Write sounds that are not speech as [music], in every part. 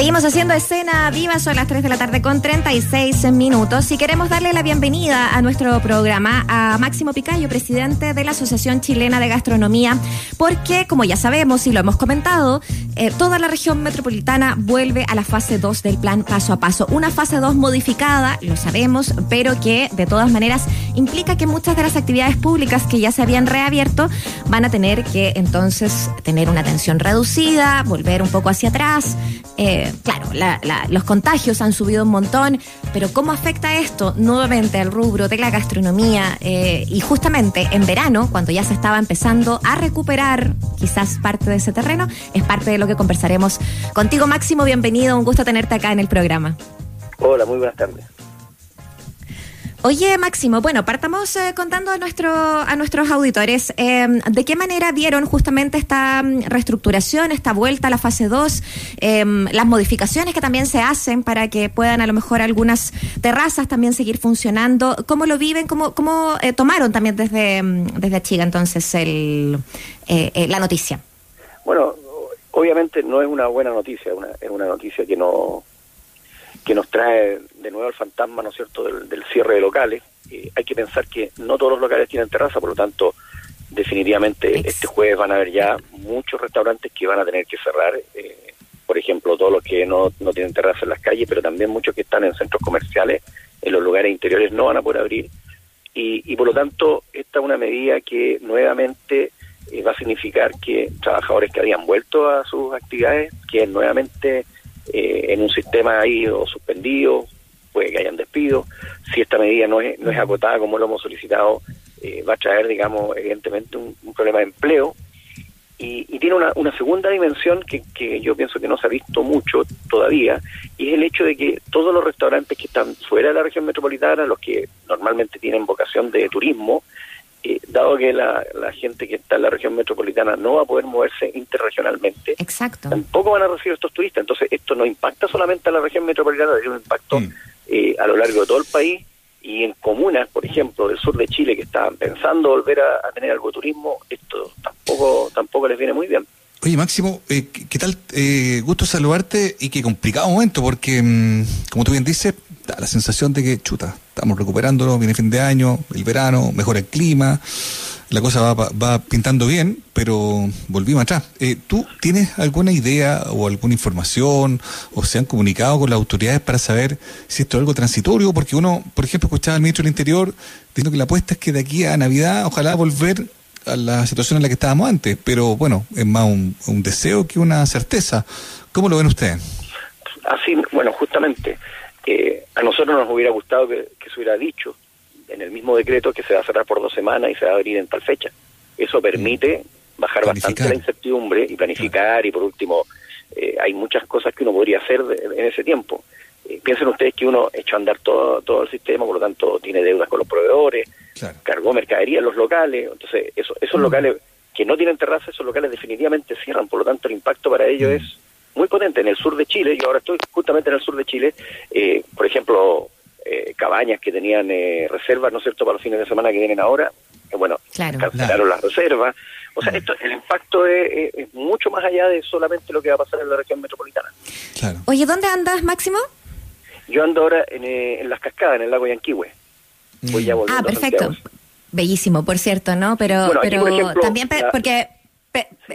Seguimos haciendo escena viva, son las 3 de la tarde con 36 minutos y queremos darle la bienvenida a nuestro programa a Máximo Picayo, presidente de la Asociación Chilena de Gastronomía, porque como ya sabemos y lo hemos comentado, eh, toda la región metropolitana vuelve a la fase 2 del plan paso a paso. Una fase 2 modificada, lo sabemos, pero que de todas maneras implica que muchas de las actividades públicas que ya se habían reabierto van a tener que entonces tener una atención reducida, volver un poco hacia atrás. Eh, claro, los contagios han subido un montón, pero ¿cómo afecta esto nuevamente al rubro de la gastronomía? Eh, y justamente en verano, cuando ya se estaba empezando a recuperar quizás parte de ese terreno, es parte de lo que conversaremos contigo, Máximo. Bienvenido, un gusto tenerte acá en el programa. Hola, muy buenas tardes. Oye, Máximo, bueno, partamos eh, contando a, nuestro, a nuestros auditores em, de qué manera vieron justamente esta mm, reestructuración, esta vuelta a la fase 2, em, las modificaciones que también se hacen para que puedan a lo mejor algunas terrazas también seguir funcionando. ¿Cómo lo viven? ¿Cómo, cómo eh, tomaron también desde, mm, desde Chiga entonces el, eh, la noticia? Bueno, obviamente no es una buena noticia, es una noticia que no que nos trae de nuevo el fantasma, ¿no es cierto?, del, cierre de locales. Eh, hay que pensar que no todos los locales tienen terraza, por lo tanto, definitivamente este jueves van a haber ya muchos restaurantes que van a tener que cerrar. Eh, por ejemplo, todos los que no, no tienen terraza en las calles, pero también muchos que están en centros comerciales, en los lugares interiores, no van a poder abrir. Y, y por lo tanto, esta es una medida que nuevamente eh, va a significar que trabajadores que habían vuelto a sus actividades, que nuevamente eh, en un sistema ahí o suspendido, puede que hayan despido. Si esta medida no es, no es acotada como lo hemos solicitado, eh, va a traer, digamos, evidentemente un, problema de empleo. Y, tiene una, una segunda dimensión que, que yo pienso que no se ha visto mucho todavía, y es el hecho de que todos los restaurantes que están fuera de la región metropolitana, los que normalmente tienen vocación de turismo, eh, dado que la, gente que está en la región metropolitana no va a poder moverse interregionalmente, Exacto. tampoco van a recibir estos turistas. Entonces, esto no impacta solamente a la región metropolitana, tiene un impacto mm. eh, a lo largo de todo el país y en comunas, por ejemplo, del sur de Chile que estaban pensando volver a, tener algo de turismo, esto tampoco tampoco les viene muy bien. Oye, Máximo, eh, ¿qué tal? gusto saludarte y qué complicado momento, porque, mm, como tú bien dices, la sensación de que, chuta, estamos recuperándolo, viene fin de año, el verano, mejora el clima, la cosa va, va pintando bien, pero volvimos atrás. Eh, ¿Tú tienes alguna idea o alguna información o se han comunicado con las autoridades para saber si esto es algo transitorio? Porque uno, por ejemplo, escuchaba al ministro del Interior diciendo que la apuesta es que de aquí a Navidad ojalá volver a la situación en la que estábamos antes, pero bueno, es más un, deseo que una certeza. ¿Cómo lo ven ustedes? Así, bueno, justamente a nosotros nos hubiera gustado que, se hubiera dicho en el mismo decreto que se va a cerrar por dos semanas y se va a abrir en tal fecha. Eso permite bajar bastante la incertidumbre y planificar y por último eh, hay muchas cosas que uno podría hacer en ese tiempo. Eh, piensen ustedes que uno echó a andar todo, todo el sistema, por lo tanto tiene deudas con los proveedores, cargó mercadería en los locales, entonces eso, esos mm. locales que no tienen terraza, esos locales definitivamente cierran, por lo tanto el impacto para ellos mm. es muy potente en el sur de Chile, yo ahora estoy justamente en el sur de Chile, eh, por ejemplo, eh, cabañas que tenían eh, reservas, ¿no es cierto?, para los fines de semana que vienen ahora, que bueno, cancelaron las reservas. O sea, esto, el impacto es, mucho más allá de solamente lo que va a pasar en la región metropolitana. Oye, ¿dónde andas, Máximo? Yo ando ahora en, en las cascadas, en el lago Yanquihue. Voy ya ah, perfecto. Bellísimo, por cierto, ¿no? Pero, pero también porque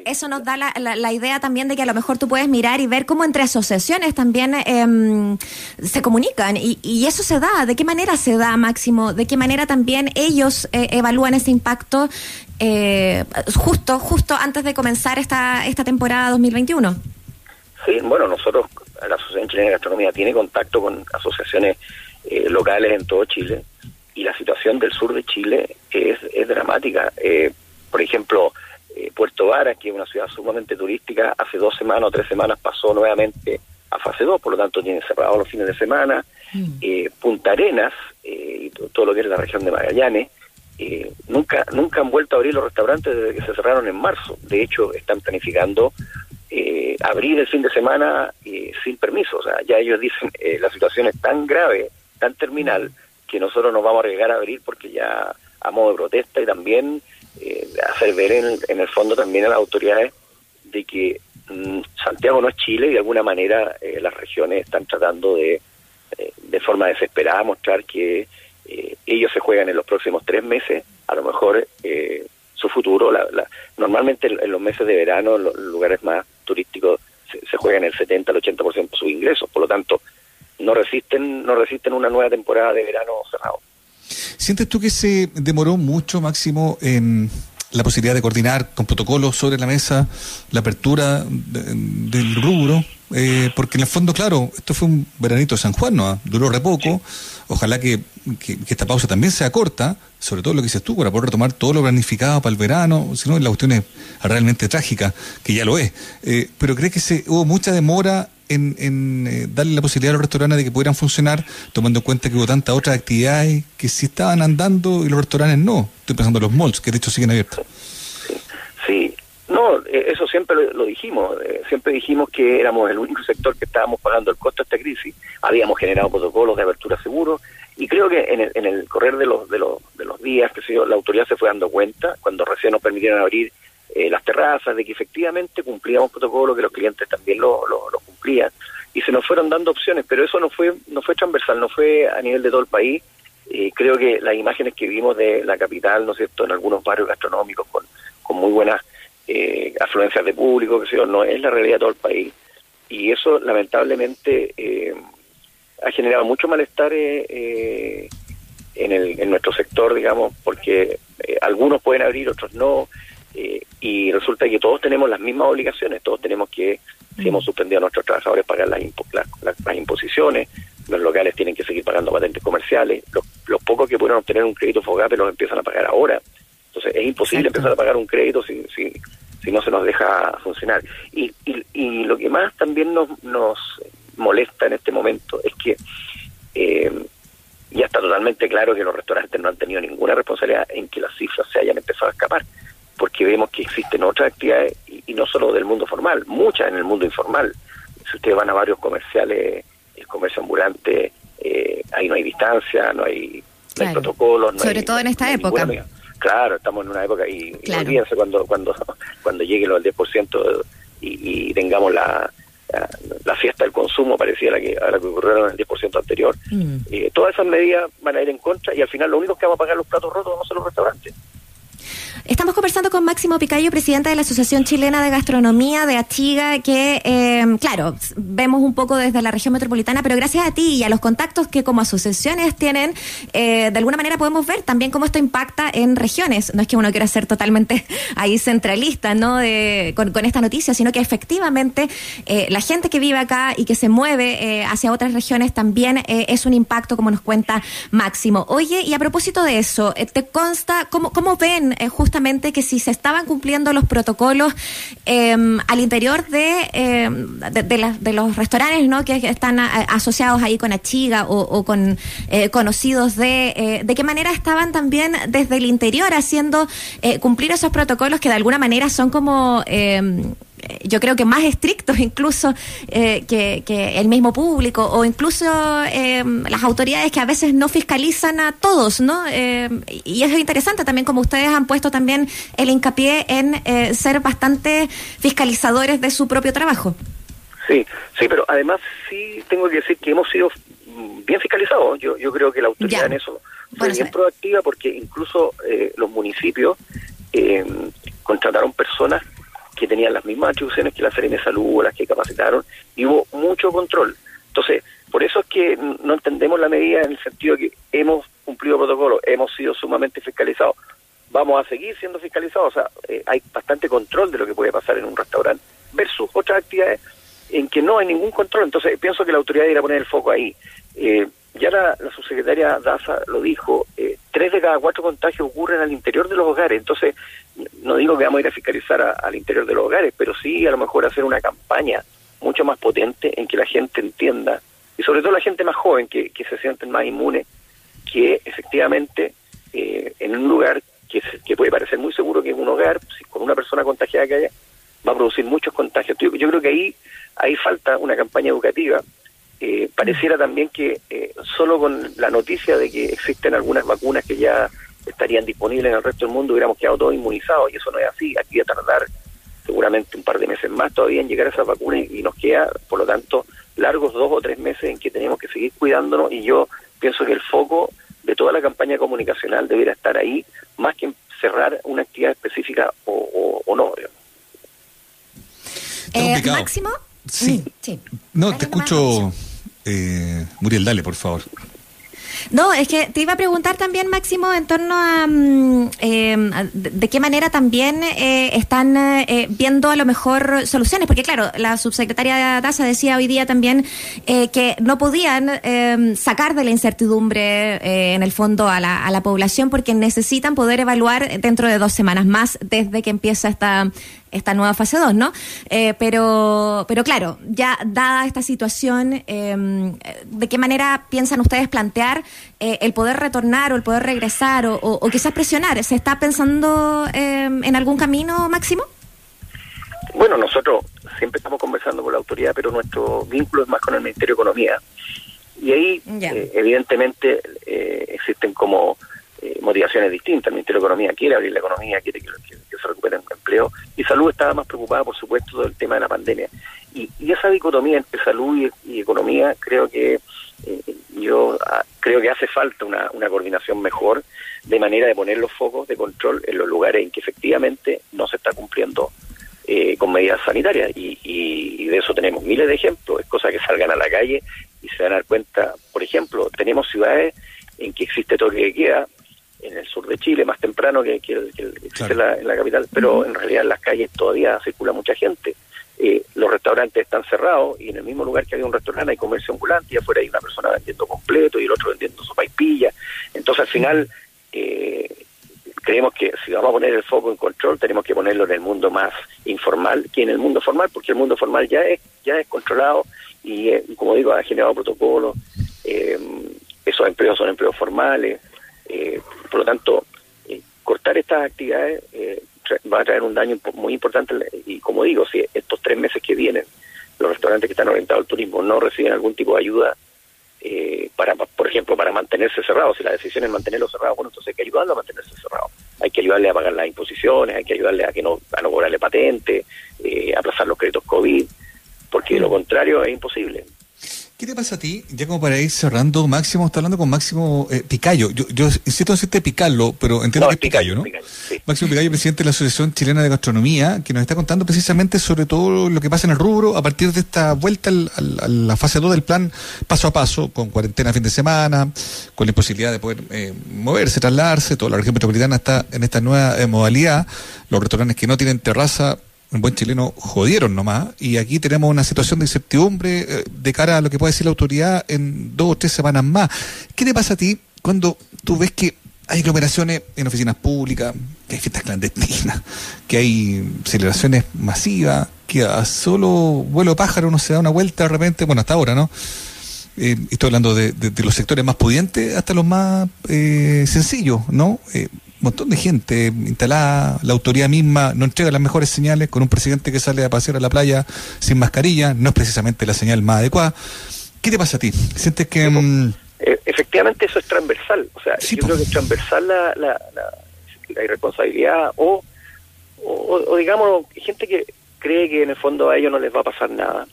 eso nos da la, la, idea también de que a lo mejor tú puedes mirar y ver cómo entre asociaciones también em, se comunican y, y, eso se da. ¿De qué manera se da, Máximo? ¿De qué manera también ellos eh, evalúan ese impacto eh, justo justo antes de comenzar esta, esta temporada 2021? Sí, bueno, nosotros, la Asociación Chilena de Gastronomía tiene contacto con asociaciones eh, locales en todo Chile y la situación del sur de Chile es, es dramática. por ejemplo, eh, Puerto Varas, que es una ciudad sumamente turística, hace dos semanas o tres semanas pasó nuevamente a fase 2, por lo tanto tiene cerrado los fines de semana. Mm. Eh, Punta Arenas, eh, y todo lo que es la región de Magallanes, nunca nunca han vuelto a abrir los restaurantes desde que se cerraron en marzo. De hecho, están planificando abrir el fin de semana sin permiso. O sea, ya ellos dicen, la situación es tan grave, tan terminal, que nosotros nos vamos a arriesgar a abrir porque ya a modo de protesta y también eh, hacer ver en, el fondo también a las autoridades de que mm, Santiago no es Chile y de alguna manera eh, las regiones están tratando de, eh, de forma desesperada, mostrar que ellos se juegan en los próximos tres meses, a lo mejor su futuro. La, normalmente en, los meses de verano, en los lugares más turísticos, se, juegan el 70 al 80% de sus ingresos, por lo tanto, no resisten, no resisten una nueva temporada de verano cerrado. ¿Sientes tú que se demoró mucho, Máximo, en la posibilidad de coordinar con protocolos sobre la mesa la apertura del rubro, eh, porque en el fondo, claro, esto fue un veranito de San Juan, ¿no? Duró re poco. Ojalá que, esta pausa también sea corta, sobre todo lo que dices tú, para poder retomar todo lo planificado para el verano, si no, la cuestión es realmente trágica, que ya lo es. Eh, pero ¿crees que se, hubo mucha demora en, en eh, darle la posibilidad a los restaurantes de que pudieran funcionar, tomando en cuenta que hubo tantas otras actividades que sí estaban andando y los restaurantes no. Estoy pensando en los malls, que de hecho siguen abiertos. Sí, no, eh, eso siempre lo, dijimos. Eh, siempre dijimos que éramos el único sector que estábamos pagando el costo de esta crisis. Habíamos generado protocolos de apertura seguro y creo que en el, en el correr de los, de los, de los días, que la autoridad se fue dando cuenta, cuando recién nos permitieron abrir eh, las terrazas, de que efectivamente cumplíamos protocolo, que los clientes también lo, lo, cumplían, y se nos fueron dando opciones, pero eso no fue, no fue transversal, no fue a nivel de todo el país. Eh, creo que las imágenes que vimos de la capital, ¿no es cierto?, en algunos barrios gastronómicos con, con muy buenas eh, afluencias de público, que no es la realidad de todo el país. Y eso, lamentablemente, eh, ha generado mucho malestar en, el, en nuestro sector, digamos, porque algunos pueden abrir, otros no. Y resulta que todos tenemos las mismas obligaciones, todos tenemos que, si mm. hemos suspendido a nuestros trabajadores, pagar las, las, imposiciones, los locales tienen que seguir pagando patentes comerciales, los, pocos que pudieron obtener un crédito FOGAPE los empiezan a pagar ahora. Entonces es imposible empezar a pagar un crédito si, si, si no se nos deja funcionar. Y, y, lo que más también nos, nos molesta en este momento es que eh, ya está totalmente claro que los restaurantes no han tenido ninguna responsabilidad en que las cifras se hayan empezado a escapar porque vemos que existen otras actividades, y, no solo del mundo formal, muchas en el mundo informal. Si ustedes van a varios comerciales, el comercio ambulante, eh, ahí no hay distancia, no hay, protocolos. Sobre todo en esta época. Claro, estamos en una época y, olvídense cuando cuando [laughs] cuando llegue lo del 10% y, y tengamos la, la, fiesta del consumo parecía la que, a la que ocurrieron en el 10% anterior. Mm. Eh, todas esas medidas van a ir en contra y al final lo único que vamos a pagar los platos rotos a ser los restaurantes. Estamos conversando con Máximo Picayo, presidente de la Asociación Chilena de Gastronomía de Achiga, que, eh, claro, vemos un poco desde la región metropolitana, pero gracias a ti y a los contactos que como asociaciones tienen, eh, de alguna manera podemos ver también cómo esto impacta en regiones. No es que uno quiera ser totalmente [laughs] ahí centralista, ¿no? De, con, esta noticia, sino que efectivamente eh, la gente que vive acá y que se mueve hacia otras regiones también es un impacto, como nos cuenta Máximo. Oye, y a propósito de eso, ¿te consta cómo, cómo ven justamente que si se estaban cumpliendo los protocolos em, al interior de, em, de, los restaurantes ¿no? que están asociados ahí con Achiga o, con eh, conocidos de, eh, de qué manera estaban también desde el interior haciendo eh, cumplir esos protocolos que de alguna manera son como em, eh, yo creo que más estrictos incluso eh, que, el mismo público o incluso eh, las autoridades que a veces no fiscalizan a todos, ¿no? y es interesante también como ustedes han puesto también el hincapié en ser bastante fiscalizadores de su propio trabajo. Sí, sí, pero además sí tengo que decir que hemos sido bien fiscalizados. Yo, yo creo que la autoridad en eso fue bien proactiva porque incluso los municipios contrataron personas que tenían las mismas atribuciones que la Serena de Salud o las que capacitaron, y hubo mucho control. Entonces, por eso es que no entendemos la medida en el sentido de que hemos cumplido protocolo, hemos sido sumamente fiscalizados, vamos a seguir siendo fiscalizados, o sea, eh, hay bastante control de lo que puede pasar en un restaurante versus otras actividades en que no hay ningún control. Entonces, pienso que la autoridad irá a poner el foco ahí. Eh, ya la, subsecretaria Daza lo dijo, eh, tres de cada cuatro contagios ocurren al interior de los hogares. Entonces, no digo que vamos a ir a fiscalizar al interior de los hogares, pero sí a lo mejor hacer una campaña mucho más potente en que la gente entienda, y sobre todo la gente más joven, que, se sienten más inmunes, que efectivamente eh, en un lugar que, que puede parecer muy seguro que es un hogar, si con una persona contagiada que haya, va a producir muchos contagios. Yo, yo creo que ahí, ahí falta una campaña educativa eh, pareciera también que eh, solo con la noticia de que existen algunas vacunas que ya estarían disponibles en el resto del mundo hubiéramos quedado todos inmunizados y eso no es así. Aquí va a tardar seguramente un par de meses más todavía en llegar a esas vacunas y nos queda, por lo tanto, largos dos o tres meses en que tenemos que seguir cuidándonos y yo pienso que el foco de toda la campaña comunicacional debería estar ahí, más que cerrar una actividad específica o, no. Eh, Máximo. Sí. Sí. No, te escucho, eh, Muriel, dale, por favor. No, es que te iba a preguntar también, Máximo, en torno a em, de, qué manera también eh, están eh, viendo a lo mejor soluciones, porque claro, la subsecretaria de Daza decía hoy día también eh, que no podían em, sacar de la incertidumbre en el fondo a la, a la población porque necesitan poder evaluar dentro de dos semanas más desde que empieza esta esta nueva fase 2, ¿no? Eh, pero, pero claro, ya dada esta situación, em, ¿de qué manera piensan ustedes plantear eh, el poder retornar o el poder regresar o, quizás presionar? ¿Se está pensando em, en algún camino máximo? Bueno, nosotros siempre estamos conversando con la autoridad, pero nuestro vínculo es más con el Ministerio de Economía. Y ahí, eh, evidentemente, existen como motivaciones distintas. El Ministerio de Economía quiere abrir la economía, quiere que, se recupere el empleo, y Salud estaba más preocupada, por supuesto, del tema de la pandemia. Y, esa dicotomía entre salud y, economía, creo que eh, yo ah, creo que hace falta una, coordinación mejor de manera de poner los focos de control en los lugares en que efectivamente no se está cumpliendo eh, con medidas sanitarias. Y, y, de eso tenemos miles de ejemplos. Es cosa que salgan a la calle y se van a dar cuenta. Por ejemplo, tenemos ciudades en que existe toque de queda, en el sur de Chile, más temprano que, que, en, la, capital, pero en realidad en las calles todavía circula mucha gente. Eh, los restaurantes están cerrados y en el mismo lugar que había un restaurante hay comercio ambulante y afuera hay una persona vendiendo completo y el otro vendiendo sopa y pilla. Entonces al final eh, creemos que si vamos a poner el foco en control tenemos que ponerlo en el mundo más informal que en el mundo formal porque el mundo formal ya es ya es controlado y eh, como digo ha generado protocolos esos empleos son empleos formales eh, por lo tanto, eh, cortar estas actividades eh, va a traer un daño muy importante y como digo, si estos tres meses que vienen los restaurantes que están orientados al turismo no reciben algún tipo de ayuda para, por ejemplo, para mantenerse cerrados, si la decisión es mantenerlos cerrados, bueno, entonces hay que ayudarlo a mantenerse cerrados. Hay que ayudarle a pagar las imposiciones, hay que ayudarle a que no a no cobrarle patente, a aplazar los créditos COVID, porque de lo contrario es imposible. ¿Qué te pasa a ti? Ya como para ir cerrando, Máximo, está hablando con Máximo eh, Picayo. Yo, yo insisto en decirte Picarlo, pero entiendo que es Picayo, ¿no? Máximo Picayo, presidente de la Asociación Chilena de Gastronomía, que nos está contando precisamente sobre todo lo que pasa en el rubro a partir de esta vuelta a la fase 2 del plan paso a paso, con cuarentena fin de semana, con la imposibilidad de poder eh, moverse, trasladarse. Toda la región metropolitana está en esta nueva eh, modalidad. Los restaurantes que no tienen terraza un buen chileno jodieron nomás y aquí tenemos una situación de incertidumbre eh, de cara a lo que puede decir la autoridad en dos o tres semanas más. ¿Qué te pasa a ti cuando tú ves que hay aglomeraciones en oficinas públicas, que hay fiestas clandestinas, [laughs] que hay celebraciones masivas, que a solo vuelo pájaro uno se da una vuelta de repente, bueno, hasta ahora, ¿no? Eh, estoy hablando de, los sectores más pudientes hasta los más eh, sencillos, ¿no? Eh, montón de gente instalada, la autoridad misma no entrega las mejores señales con un presidente que sale a pasear a la playa sin mascarilla, no es precisamente la señal más adecuada. ¿Qué te pasa a ti? ¿Sientes que... Mm, eh, efectivamente eso es transversal, o sea, yo creo que es transversal la, la, la, irresponsabilidad o, o, digamos, gente que cree que en el fondo a ellos no les va a pasar nada,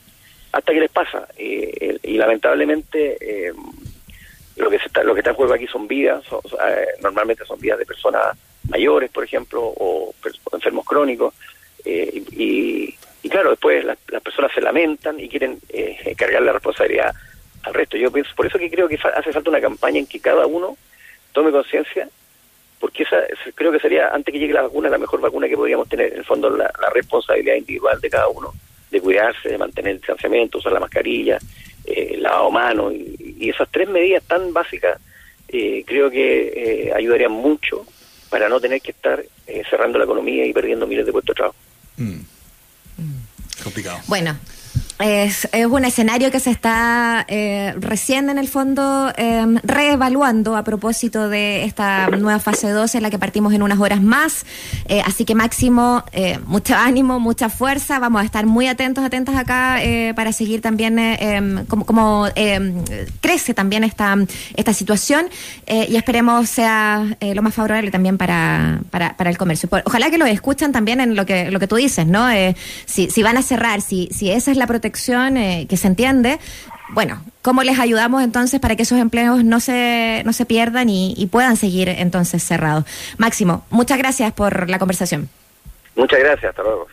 hasta que les pasa. Eh, y lamentablemente... Eh, lo que está, lo que está en juego aquí son vidas, eh, normalmente son vidas de personas mayores, por ejemplo, o enfermos crónicos, eh, y, claro, después las, personas se lamentan y quieren eh, cargar la responsabilidad al resto. Yo pienso, por eso que creo que hace falta una campaña en que cada uno tome conciencia, porque esa creo que sería, antes que llegue la vacuna, la mejor vacuna que podríamos tener, en el fondo, la, la responsabilidad individual de cada uno, de cuidarse, de mantener el distanciamiento, usar la mascarilla, eh, lavado mano y, esas tres medidas tan básicas eh, creo que eh, ayudarían mucho para no tener que estar eh, cerrando la economía y perdiendo miles de puestos de trabajo. Mm. Complicado. Bueno, Es, un escenario que se está eh, recién en el fondo em, reevaluando a propósito de esta nueva fase 2 en la que partimos en unas horas más. Eh, así que máximo, eh, mucho ánimo, mucha fuerza. Vamos a estar muy atentos, atentas acá para seguir también em, como, em, crece también esta, esta situación y esperemos sea lo más favorable también para, para, para el comercio. Ojalá que lo escuchen también en lo que, lo que tú dices, ¿no? si, si van a cerrar, si, si esa es la protección eh, que se entiende. Bueno, ¿cómo les ayudamos entonces para que esos empleos no se, no se pierdan y, y puedan seguir entonces cerrados? Máximo, muchas gracias por la conversación. Muchas gracias, hasta luego.